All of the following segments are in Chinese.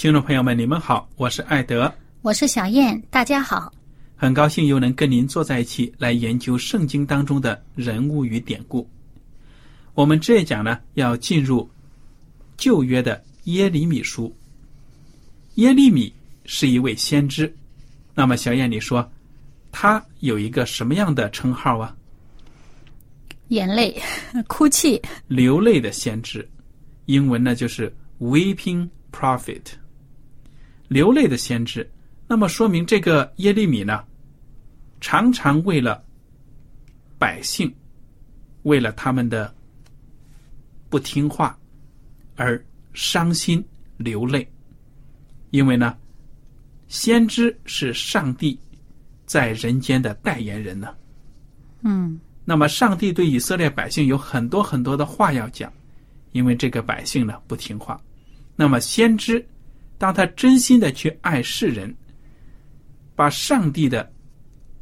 听众朋友们，你们好，我是艾德，我是小燕，大家好，很高兴又能跟您坐在一起来研究圣经当中的人物与典故。我们这一讲呢，要进入旧约的耶利米书。耶利米是一位先知，那么小燕，你说他有一个什么样的称号啊？眼泪，哭泣，流泪的先知，英文呢就是 weeping prophet。流泪的先知，那么说明这个耶利米呢，常常为了百姓，为了他们的不听话而伤心流泪，因为呢，先知是上帝在人间的代言人呢。嗯。那么，上帝对以色列百姓有很多很多的话要讲，因为这个百姓呢不听话，那么先知。当他真心的去爱世人，把上帝的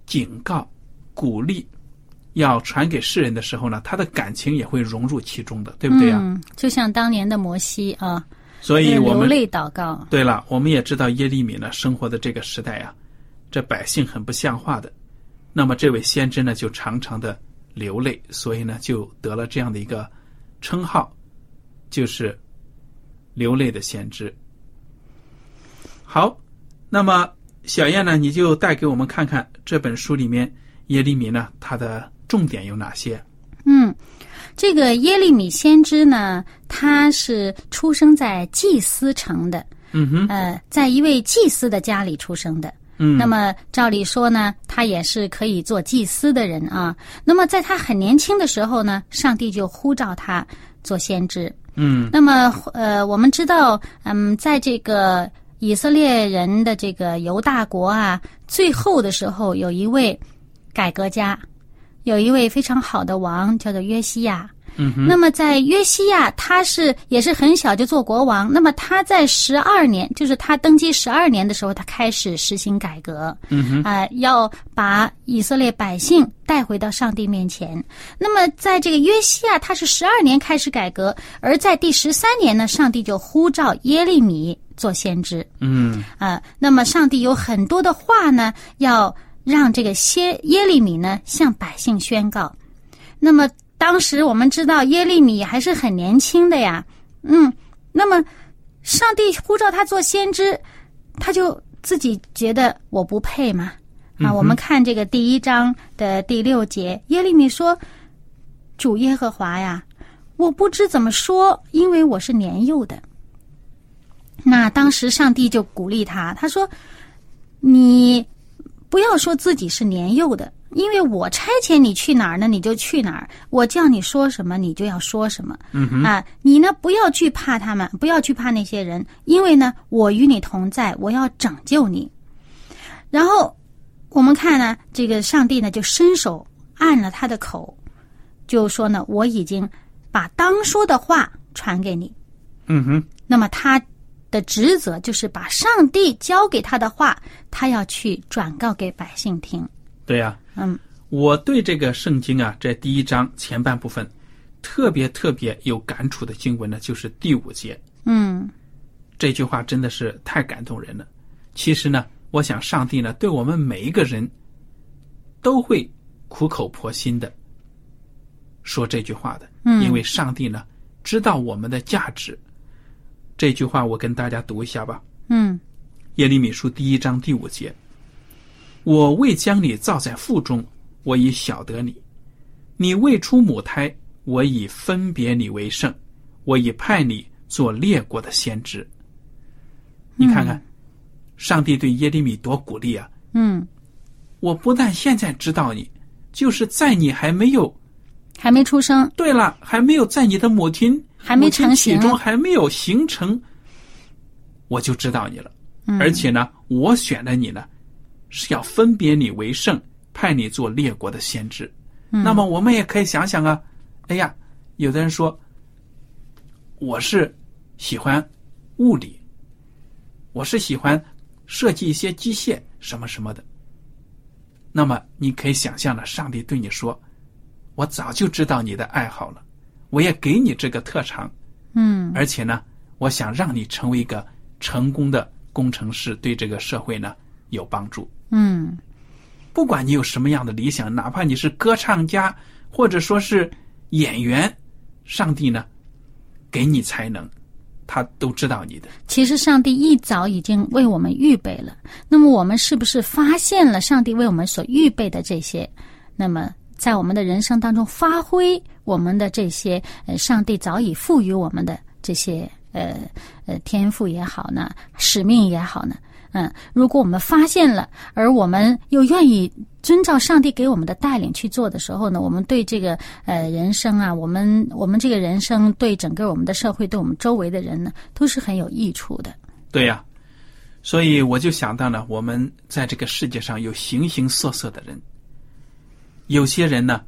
警告、鼓励要传给世人的时候呢，他的感情也会融入其中的，对不对啊？嗯，就像当年的摩西啊，所以我们流泪祷告。对了，我们也知道耶利米呢生活的这个时代啊，这百姓很不像话的，那么这位先知呢就常常的流泪，所以呢就得了这样的一个称号，就是流泪的先知。好，那么小燕呢，你就带给我们看看这本书里面耶利米呢，他的重点有哪些？嗯，这个耶利米先知呢，他是出生在祭司城的，嗯哼，呃，在一位祭司的家里出生的。嗯，那么照理说呢，他也是可以做祭司的人啊。那么在他很年轻的时候呢，上帝就呼召他做先知。嗯，那么呃，我们知道，嗯，在这个。以色列人的这个犹大国啊，最后的时候有一位改革家，有一位非常好的王，叫做约西亚。嗯。那么在约西亚，他是也是很小就做国王。那么他在十二年，就是他登基十二年的时候，他开始实行改革。嗯哼。啊，要把以色列百姓带回到上帝面前。那么在这个约西亚，他是十二年开始改革，而在第十三年呢，上帝就呼召耶利米。做先知，嗯啊，那么上帝有很多的话呢，要让这个先耶利米呢向百姓宣告。那么当时我们知道耶利米还是很年轻的呀，嗯，那么上帝呼召他做先知，他就自己觉得我不配嘛啊。我们看这个第一章的第六节，耶利米说：“主耶和华呀，我不知怎么说，因为我是年幼的。”那当时上帝就鼓励他，他说：“你不要说自己是年幼的，因为我差遣你去哪儿呢，你就去哪儿；我叫你说什么，你就要说什么。啊，你呢不要惧怕他们，不要惧怕那些人，因为呢我与你同在，我要拯救你。然后我们看呢，这个上帝呢就伸手按了他的口，就说呢，我已经把当说的话传给你。嗯哼，那么他的职责就是把上帝交给他的话，他要去转告给百姓听。对呀、嗯我对这个圣经啊，这第一章前半部分特别特别有感触的经文呢，就是第五节嗯这句话，真的是太感动人了。其实呢，我想上帝呢，对我们每一个人都会苦口婆心的说这句话的，嗯因为上帝呢知道我们的价值。这句话我跟大家读一下吧，嗯《耶利米书》第一章第五节：“我未将你造在腹中，我已晓得你；你未出母胎，我已分别你为圣，我已派你做列国的先知。”你看看，上帝对耶利米多鼓励啊！嗯，我不但现在知道你，就是在你还没有还没出生，对了，还没有在你的母亲还没成型体中还没有形成，我就知道你了。嗯而且呢，我选的你呢，是要分别你为圣，派你做列国的先知。嗯那么我们也可以想想啊，哎呀，有的人说我是喜欢物理，我是喜欢设计一些机械什么什么的。那么你可以想象了，上帝对你说：“我早就知道你的爱好了，我也给你这个特长，嗯而且呢，我想让你成为一个成功的工程师，对这个社会呢有帮助。嗯不管你有什么样的理想，哪怕你是歌唱家，或者说是演员，上帝呢给你才能，他都知道你的。其实上帝一早已经为我们预备了。那么我们是不是发现了上帝为我们所预备的这些？那么在我们的人生当中发挥我们的这些呃，上帝早已赋予我们的这些呃呃天赋也好呢，使命也好呢？嗯，如果我们发现了，而我们又愿意遵照上帝给我们的带领去做的时候呢，我们对这个呃人生啊，我们我们这个人生对整个我们的社会，对我们周围的人呢，都是很有益处的。对呀、所以我就想到呢，我们在这个世界上有形形色色的人，有些人呢，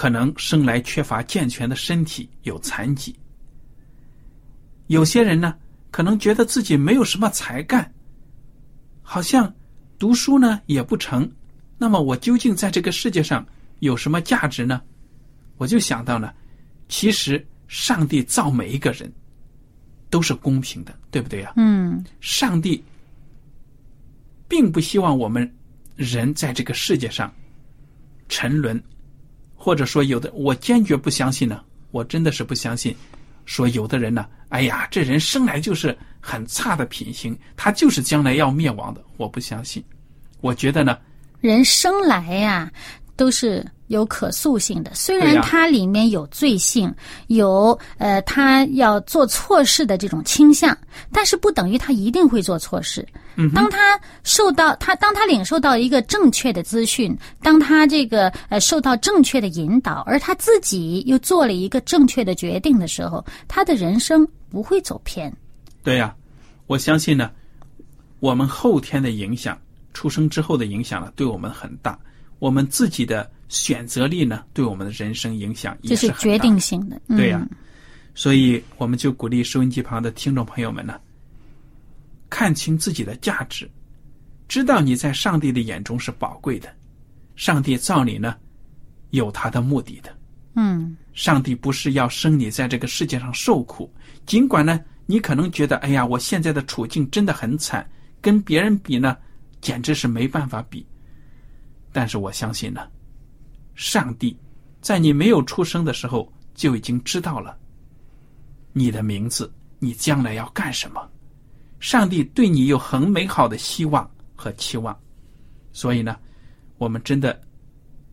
可能生来缺乏健全的身体，有残疾；有些人呢，可能觉得自己没有什么才干，好像读书呢也不成。那么我究竟在这个世界上有什么价值呢？我就想到呢，其实上帝造每一个人都是公平的，对不对呀、嗯上帝并不希望我们人在这个世界上沉沦，或者说有的，我坚决不相信呢。我真的是不相信，说有的人呢，哎呀，这人生来就是很差的品行，他就是将来要灭亡的。我不相信。我觉得呢，人生来呀、都是有可塑性的，虽然它里面有罪性，有呃他要做错事的这种倾向，但是不等于他一定会做错事。嗯当他受到他当他领受到一个正确的资讯，当他这个呃受到正确的引导，而他自己又做了一个正确的决定的时候，他的人生不会走偏。对呀、我相信呢，我们后天的影响，出生之后的影响呢，对我们很大。我们自己的选择力呢，对我们的人生影响也是决定性的。嗯、对呀、所以我们就鼓励收音机旁的听众朋友们呢，看清自己的价值，知道你在上帝的眼中是宝贵的。上帝造你呢，有他的目的的。嗯上帝不是要生你在这个世界上受苦，尽管呢，你可能觉得，哎呀，我现在的处境真的很惨，跟别人比呢，简直是没办法比。但是我相信呢，上帝在你没有出生的时候就已经知道了你的名字，你将来要干什么。上帝对你有很美好的希望和期望，所以呢，我们真的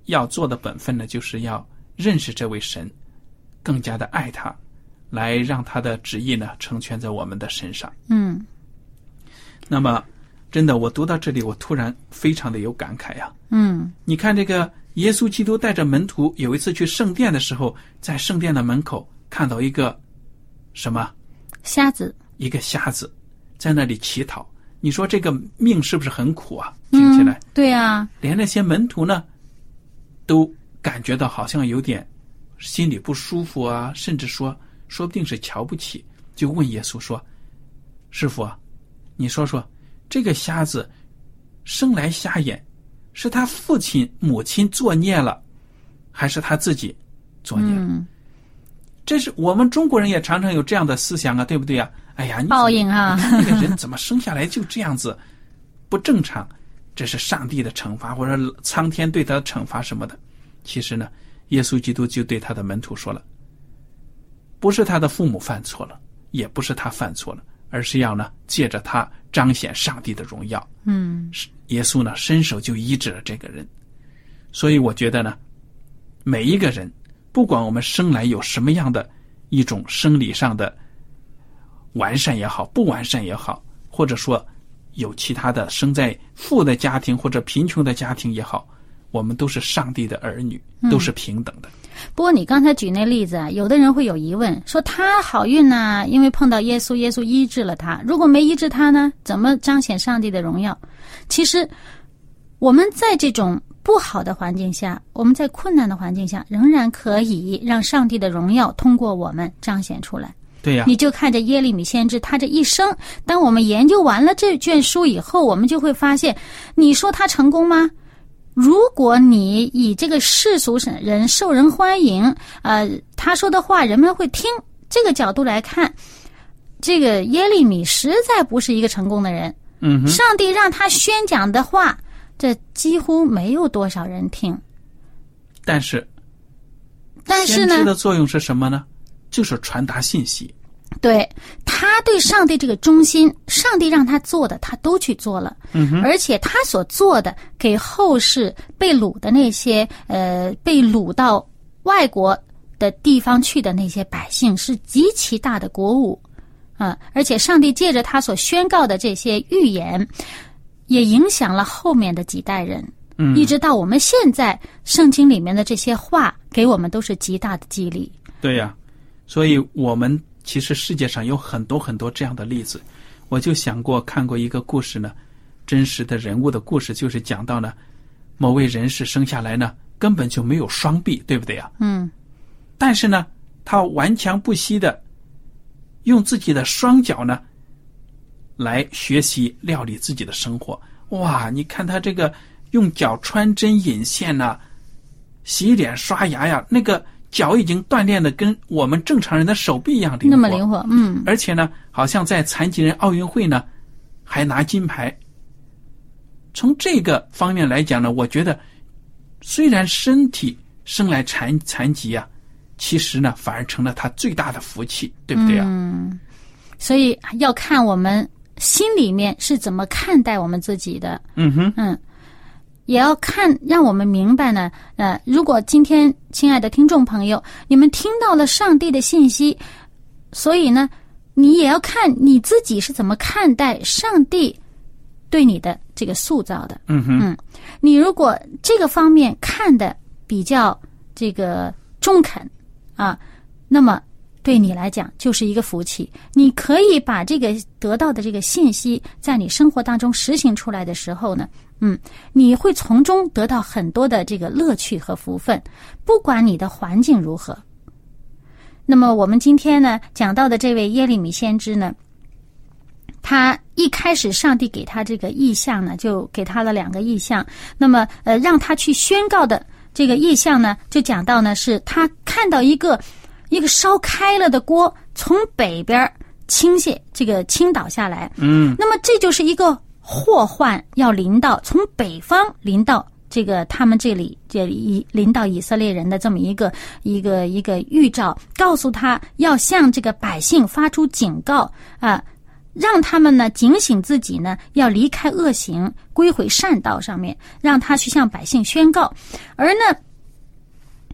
要做的本分呢，就是要认识这位神，更加的爱他，来让他的旨意呢成全在我们的身上。嗯那么，真的，我读到这里，我突然非常的有感慨呀、嗯你看，这个耶稣基督带着门徒有一次去圣殿的时候，在圣殿的门口看到一个什么？瞎子。一个瞎子在那里乞讨。你说这个命是不是很苦啊？听起来，嗯、对啊，连那些门徒呢，都感觉到好像有点心里不舒服啊，甚至说说不定是瞧不起，就问耶稣说：“师傅，你说说，这个瞎子生来瞎眼，是他父亲母亲作孽了，还是他自己作孽？”嗯，这是我们中国人也常常有这样的思想啊，对不对啊？哎呀，你报应啊你 这个人怎么生下来就这样子不正常？这是上帝的惩罚，或者苍天对他的惩罚什么的。其实呢，耶稣基督就对他的门徒说了：“不是他的父母犯错了，也不是他犯错了，而是要呢借着他彰显上帝的荣耀。”嗯，耶稣呢伸手就医治了这个人。所以我觉得呢，每一个人，不管我们生来有什么样的一种生理上的完善也好，不完善也好，或者说有其他的生在富的家庭或者贫穷的家庭也好，我们都是上帝的儿女，都是平等的。不过你刚才举那例子啊，有的人会有疑问，说他好运呢、因为碰到耶稣，耶稣医治了他。如果没医治他呢，怎么彰显上帝的荣耀？其实我们在这种不好的环境下，我们在困难的环境下，仍然可以让上帝的荣耀通过我们彰显出来。对呀、你就看着耶利米先知他这一生，当我们研究完了这卷书以后，我们就会发现，你说他成功吗？如果你以这个世俗人受人欢迎，呃，他说的话人们会听这个角度来看，这个耶利米实在不是一个成功的人。嗯，上帝让他宣讲的话，这几乎没有多少人听。但是但是呢的作用是什么呢？就是传达信息。对他对上帝这个忠心，上帝让他做的，他都去做了。嗯哼，而且他所做的，给后世被掳的那些呃被掳到外国的地方去的那些百姓，是极其大的鼓舞啊！而且上帝借着他所宣告的这些预言，也影响了后面的几代人。嗯一直到我们现在，圣经里面的这些话，给我们都是极大的激励。对呀、所以我们其实世界上有很多很多这样的例子。我就想过看过一个故事呢，真实的人物的故事，就是讲到呢，某位人士生下来呢根本就没有双臂，对不对呀？嗯但是呢，他顽强不息的用自己的双脚呢来学习料理自己的生活。哇，你看他这个用脚穿针引线呐、洗脸刷牙呀，那个脚已经锻炼的跟我们正常人的手臂一样灵活。那么灵活，嗯而且呢，好像在残疾人奥运会呢，还拿金牌。从这个方面来讲呢，我觉得虽然身体生来残残疾啊，其实呢，反而成了他最大的福气，对不对啊？嗯，所以要看我们心里面是怎么看待我们自己的。嗯哼，嗯，也要看，让我们明白呢。呃，如果今天亲爱的听众朋友，你们听到了上帝的信息，所以呢，你也要看你自己是怎么看待上帝对你的这个塑造的。嗯哼，嗯，你如果这个方面看的比较这个中肯啊，那么对你来讲就是一个福气。你可以把这个得到的这个信息，在你生活当中实行出来的时候呢，嗯，你会从中得到很多的这个乐趣和福分，不管你的环境如何。那么我们今天呢讲到的这位耶利米先知呢，他一开始上帝给他这个意象呢，就给他了两个意象。那么呃，让他去宣告的这个意象呢，就讲到呢，是他看到一个一个烧开了的锅从北边倾泻，这个倾倒下来。嗯，那么这就是一个祸患要临到，从北方临到这个他们这里，这以临到以色列人的这么一个一个一个预兆，告诉他要向这个百姓发出警告啊。让他们呢警醒自己呢，要离开恶行，归回善道上面，让他去向百姓宣告。而呢，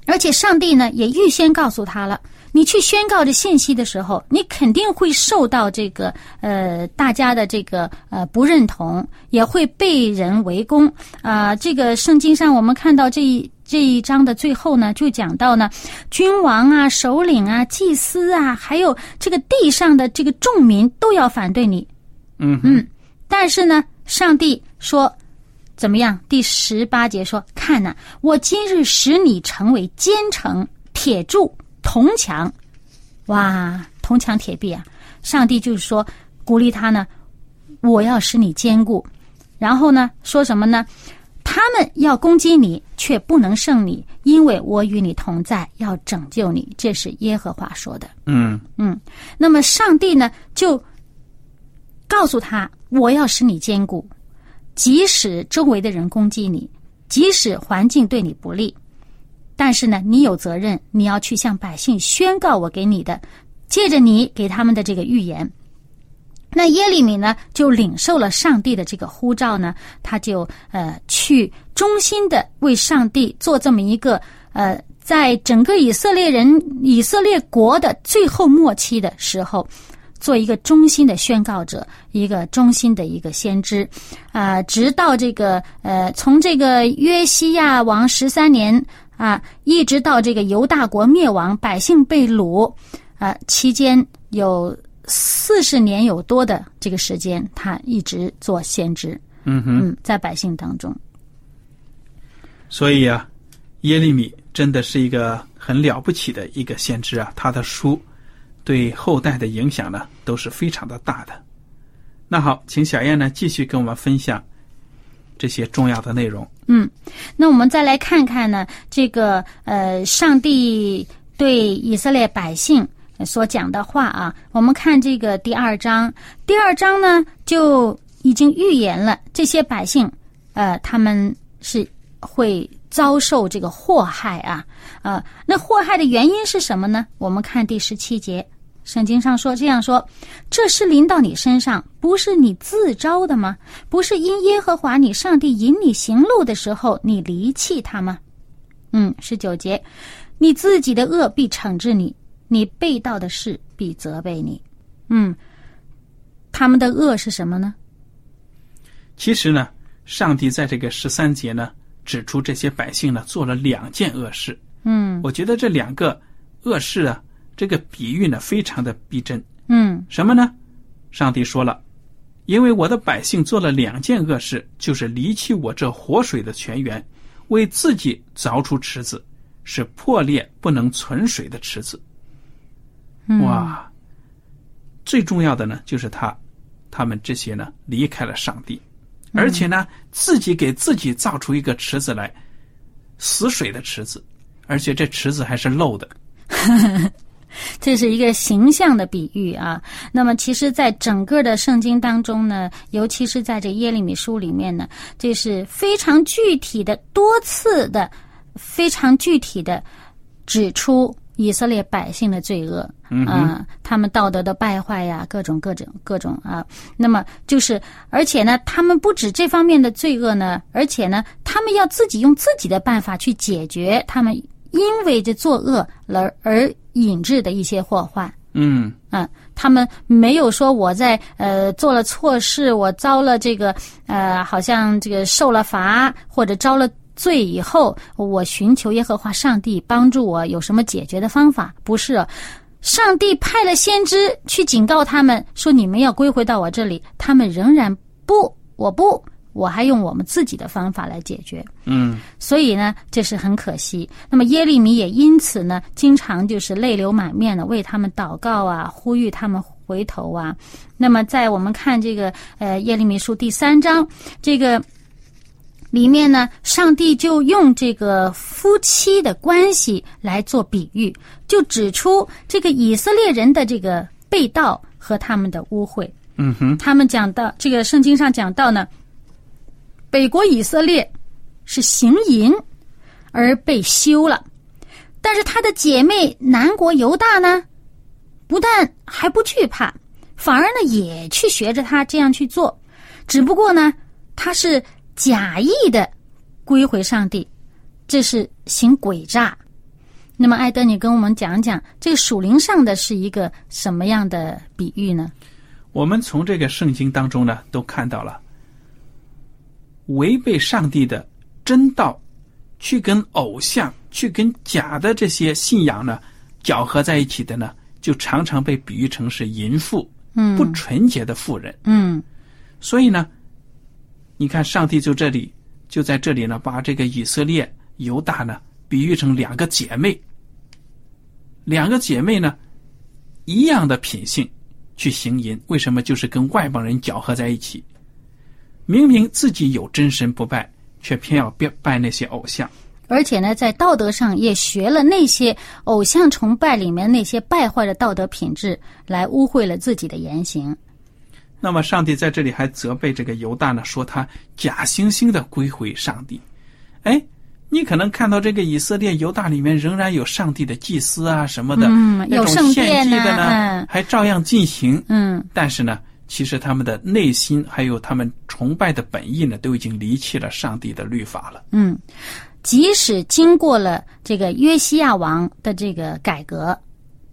而且上帝呢也预先告诉他了，你去宣告这信息的时候，你肯定会受到这个呃大家的这个呃不认同，也会被人围攻啊、这个圣经上我们看到这一这一章的最后呢，就讲到呢，君王啊、首领啊、祭司啊，还有这个地上的这个众民都要反对你。嗯，嗯，但是呢，上帝说，怎么样？第十八节说：“看呐，我今日使你成为坚城、铁柱、铜墙。”哇，铜墙铁壁啊！上帝就是说鼓励他呢，我要使你坚固。然后呢，说什么呢？他们要攻击你，却不能胜你，因为我与你同在，要拯救你。这是耶和华说的。嗯嗯，那么上帝呢，就告诉他：我要使你坚固，即使周围的人攻击你，即使环境对你不利，但是呢，你有责任，你要去向百姓宣告我给你的，借着你给他们的这个预言。那耶利米呢，就领受了上帝的这个呼召呢，他就呃去衷心的为上帝做这么一个呃，在整个以色列人、以色列国的最后末期的时候，做一个忠心的宣告者，一个忠心的一个先知，啊，直到这个呃，从这个约西亚王十三年啊，一直到这个犹大国灭亡，百姓被掳啊，期间有。四十年有多的这个时间，他一直做先知。嗯哼，在百姓当中。所以啊，耶利米真的是一个很了不起的一个先知啊，他的书对后代的影响呢都是非常的大的。那好，请小燕呢继续跟我们分享这些重要的内容。嗯，那我们再来看看呢，这个呃，上帝对以色列百姓。所讲的话啊，我们看这个第二章。第二章呢，就已经预言了这些百姓，呃，他们是会遭受这个祸害啊。呃，那祸害的原因是什么呢？我们看第十七节，圣经上说这样说：“这是临到你身上，不是你自招的吗？不是因耶和华你上帝引你行路的时候，你离弃他吗？”嗯，十九节，你自己的恶必惩治你。你被盗的事必责备你，嗯，他们的恶是什么呢？其实呢，上帝在这个十三节呢，指出这些百姓呢做了两件恶事。嗯，我觉得这两个恶事啊，这个比喻呢非常的逼真。嗯，什么呢？上帝说了，因为我的百姓做了两件恶事，就是离弃我这活水的泉源，为自己凿出池子，是破裂不能存水的池子。哇，最重要的呢，就是他，他们这些呢离开了上帝，而且呢自己给自己造出一个池子来，死水的池子，而且这池子还是漏的。这是一个形象的比喻啊。那么，其实，在整个的圣经当中呢，尤其是在这耶利米书里面呢，这是非常具体的、多次的、非常具体的指出。以色列百姓的罪恶，啊，他们道德的败坏呀，各种各种各种啊。那么就是，而且呢，他们不止这方面的罪恶呢，而且呢，他们要自己用自己的办法去解决他们因为这作恶而而引致的一些祸患。嗯嗯，他们没有说我在呃做了错事，我遭了这个呃，好像这个受了罚或者遭了。罪以后，我寻求耶和华上帝帮助我，有什么解决的方法？不是，上帝派了先知去警告他们说：“你们要归回到我这里。”他们仍然不，我不，我还用我们自己的方法来解决。嗯，所以呢，这是很可惜。那么耶利米也因此呢，经常就是泪流满面的为他们祷告啊，呼吁他们回头啊。那么在我们看这个呃耶利米书第三章这个。里面呢，上帝就用这个夫妻的关系来做比喻，就指出这个以色列人的这个被盗和他们的污秽。嗯哼，他们讲到这个圣经上讲到呢，北国以色列是行淫而被休了，但是他的姐妹南国犹大呢，不但还不惧怕，反而呢也去学着他这样去做，只不过呢，他是。假意的归回上帝，这是行诡诈。那么，艾德，你跟我们讲讲这个属灵上的是一个什么样的比喻呢？我们从这个圣经当中呢，都看到了违背上帝的真道，去跟偶像、去跟假的这些信仰呢搅合在一起的呢，就常常被比喻成是淫妇，嗯，不纯洁的妇人，嗯，所以呢。你看，上帝就这里就在这里呢，把这个以色列犹大呢比喻成两个姐妹，两个姐妹呢一样的品性去行淫，为什么就是跟外邦人搅和在一起？明明自己有真神不拜，却偏要拜拜那些偶像。而且呢，在道德上也学了那些偶像崇拜里面那些败坏的道德品质，来污秽了自己的言行。那么，上帝在这里还责备这个犹大呢，说他假惺惺的归回上帝。哎，你可能看到这个以色列犹大里面仍然有上帝的祭司啊什么的，嗯，有圣殿呢，嗯，还照样进行，嗯，但是呢，其实他们的内心还有他们崇拜的本意呢，都已经离弃了上帝的律法了。嗯，即使经过了这个约西亚王的这个改革，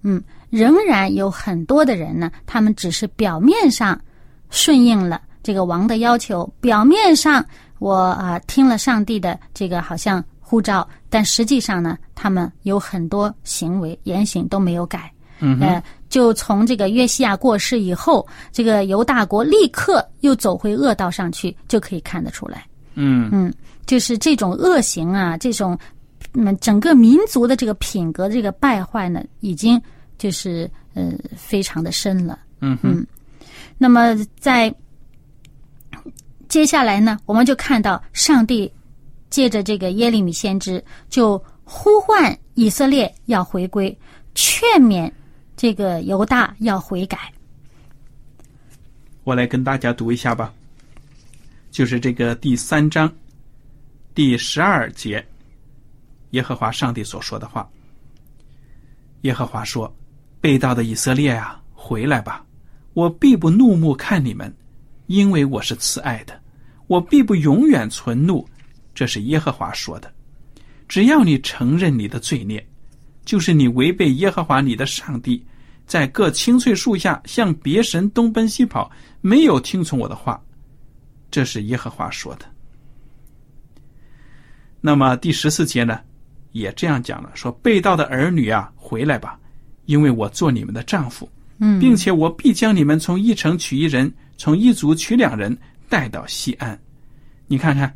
嗯，仍然有很多的人呢，他们只是表面上。顺应了这个王的要求，表面上我啊听了上帝的这个好像呼召，但实际上呢，他们有很多行为言行都没有改。嗯，呃，就从这个约西亚过世以后，这个犹大国立刻又走回恶道上去，就可以看得出来。嗯嗯，就是这种恶行啊，这种嗯整个民族的这个品格这个败坏呢，已经就是呃非常的深了。嗯嗯。那么，在接下来呢，我们就看到上帝借着这个耶利米先知，就呼唤以色列要回归，劝勉这个犹大要悔改。我来跟大家读一下吧，就是这个第三章第十二节，耶和华上帝所说的话。耶和华说：“被盗的以色列啊，回来吧。”我必不怒目看你们，因为我是慈爱的；我必不永远存怒，这是耶和华说的。只要你承认你的罪孽，就是你违背耶和华你的上帝，在各青翠树下向别神东奔西跑，没有听从我的话，这是耶和华说的。那么第十四节呢，也这样讲了：说被盗的儿女啊，回来吧，因为我做你们的丈夫。嗯，并且我必将你们从一城取一人，从一族取两人，带到西安。你看看，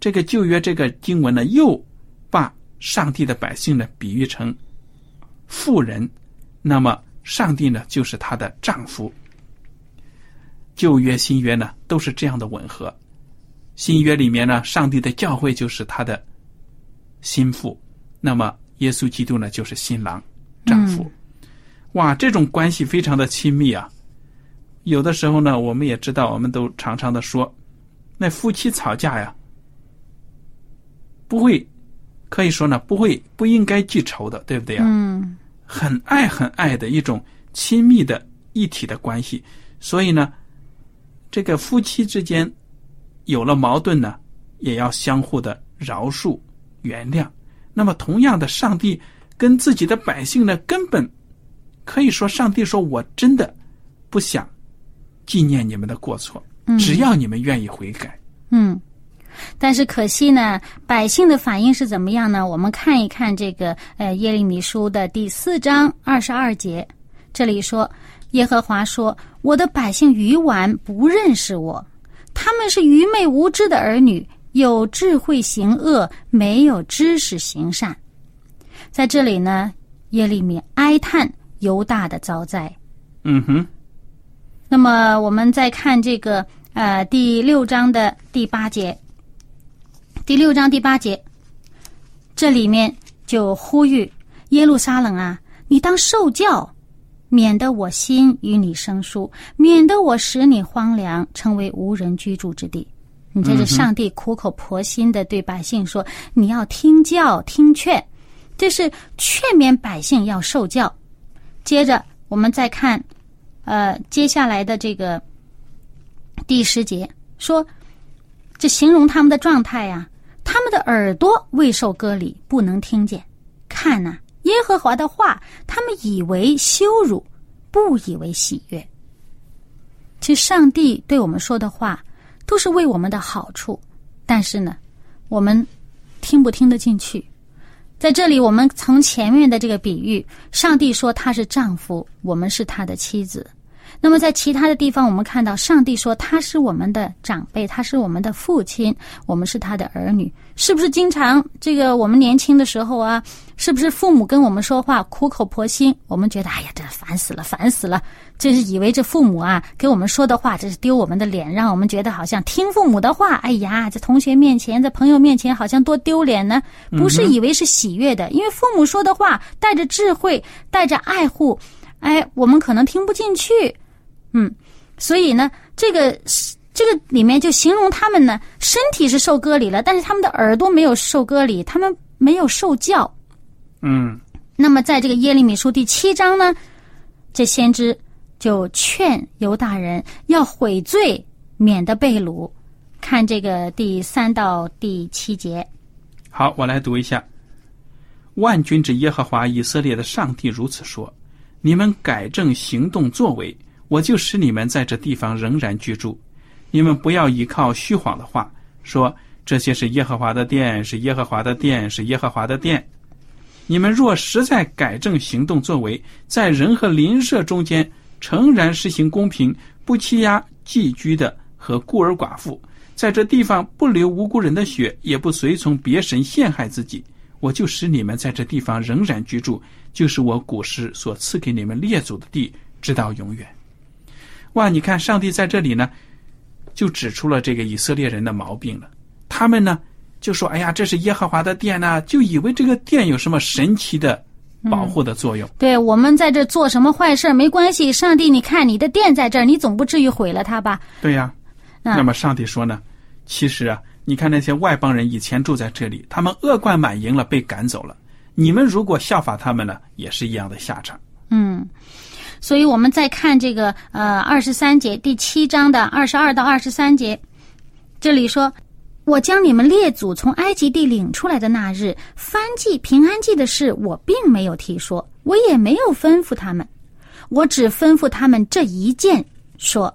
这个旧约这个经文呢，又把上帝的百姓呢比喻成富人，那么上帝呢就是她的丈夫。旧约、新约呢都是这样的吻合。新约里面呢，上帝的教会就是他的心腹，那么耶稣基督呢就是新郎、丈夫。哇，这种关系非常的亲密啊！有的时候呢，我们也知道，我们都常常的说，那夫妻吵架呀，不会，可以说呢，不会不应该记仇的，对不对呀？嗯，很爱很爱的一种亲密的一体的关系，所以呢，这个夫妻之间有了矛盾呢，也要相互的饶恕、原谅。那么，同样的，上帝跟自己的百姓呢，根本。可以说，上帝说：“我真的不想纪念你们的过错，只要你们愿意悔改。”嗯，但是可惜呢，百姓的反应是怎么样呢？我们看一看这个呃耶利米书的第四章二十二节，这里说：“耶和华说，我的百姓愚顽，不认识我，他们是愚昧无知的儿女，有智慧行恶，没有知识行善。”在这里呢，耶利米哀叹。犹大的遭灾，嗯哼。那么我们再看这个呃第六章的第八节，第六章第八节，这里面就呼吁耶路撒冷啊，你当受教，免得我心与你生疏，免得我使你荒凉，成为无人居住之地。你这是上帝苦口婆心的对百姓说，你要听教听劝，这是劝勉百姓要受教。接着，我们再看，呃，接下来的这个第十节说，这形容他们的状态呀，他们的耳朵未受割礼，不能听见。看呐，耶和华的话，他们以为羞辱，不以为喜悦。其实，上帝对我们说的话，都是为我们的好处，但是呢，我们听不听得进去？在这里，我们从前面的这个比喻，上帝说他是丈夫，我们是他的妻子。那么在其他的地方，我们看到上帝说他是我们的长辈，他是我们的父亲，我们是他的儿女，是不是经常这个我们年轻的时候啊，是不是父母跟我们说话苦口婆心，我们觉得哎呀，这烦死了，烦死了，这是以为这父母啊给我们说的话，这是丢我们的脸，让我们觉得好像听父母的话，哎呀，在同学面前，在朋友面前好像多丢脸呢？不是以为是喜悦的，因为父母说的话带着智慧，带着爱护，哎，我们可能听不进去。嗯，所以呢，这个这个里面就形容他们呢，身体是受割礼了，但是他们的耳朵没有受割礼，他们没有受教。嗯，那么在这个耶利米书第七章呢，这先知就劝犹大人要悔罪，免得被掳。看这个第三到第七节。好，我来读一下：万军之耶和华以色列的上帝如此说：你们改正行动作为。我就使你们在这地方仍然居住，你们不要依靠虚谎的话，说这些是耶和华的殿，是耶和华的殿，是耶和华的殿。你们若实在改正行动作为，在人和邻舍中间诚然实行公平，不欺压寄居的和孤儿寡妇，在这地方不流无辜人的血，也不随从别神陷害自己，我就使你们在这地方仍然居住，就是我古时所赐给你们列祖的地，直到永远。哇！你看，上帝在这里呢，就指出了这个以色列人的毛病了。他们呢就说：“哎呀，这是耶和华的殿呐！”就以为这个殿有什么神奇的保护的作用。对我们在这做什么坏事没关系，上帝，你看你的殿在这儿，你总不至于毁了它吧？对呀。那么上帝说呢？其实啊，你看那些外邦人以前住在这里，他们恶贯满盈了，被赶走了。你们如果效法他们呢，也是一样的下场。嗯。所以，我们再看这个呃二十三节第七章的二十二到二十三节，这里说：“我将你们列祖从埃及地领出来的那日，翻祭平安祭的事，我并没有提说，我也没有吩咐他们，我只吩咐他们这一件，说：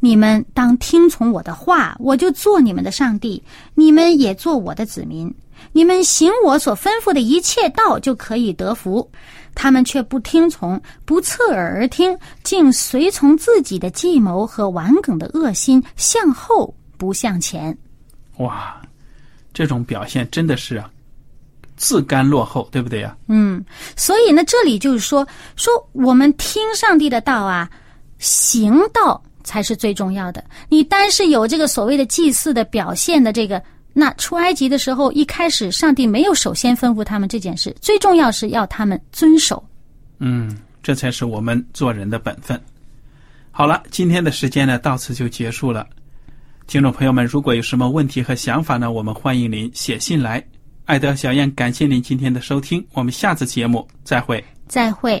你们当听从我的话，我就做你们的上帝，你们也做我的子民，你们行我所吩咐的一切道，就可以得福。”他们却不听从，不侧耳而听，竟随从自己的计谋和顽梗的恶心，向后不向前。哇，这种表现真的是啊，自甘落后，对不对呀？嗯，所以呢，这里就是说，说我们听上帝的道啊，行道才是最重要的。你单是有这个所谓的祭祀的表现的这个。那出埃及的时候，一开始上帝没有首先吩咐他们这件事，最重要是要他们遵守。嗯，这才是我们做人的本分。好了，今天的时间呢，到此就结束了。听众朋友们，如果有什么问题和想法呢，我们欢迎您写信来。爱德小燕，感谢您今天的收听，我们下次节目再会。再会。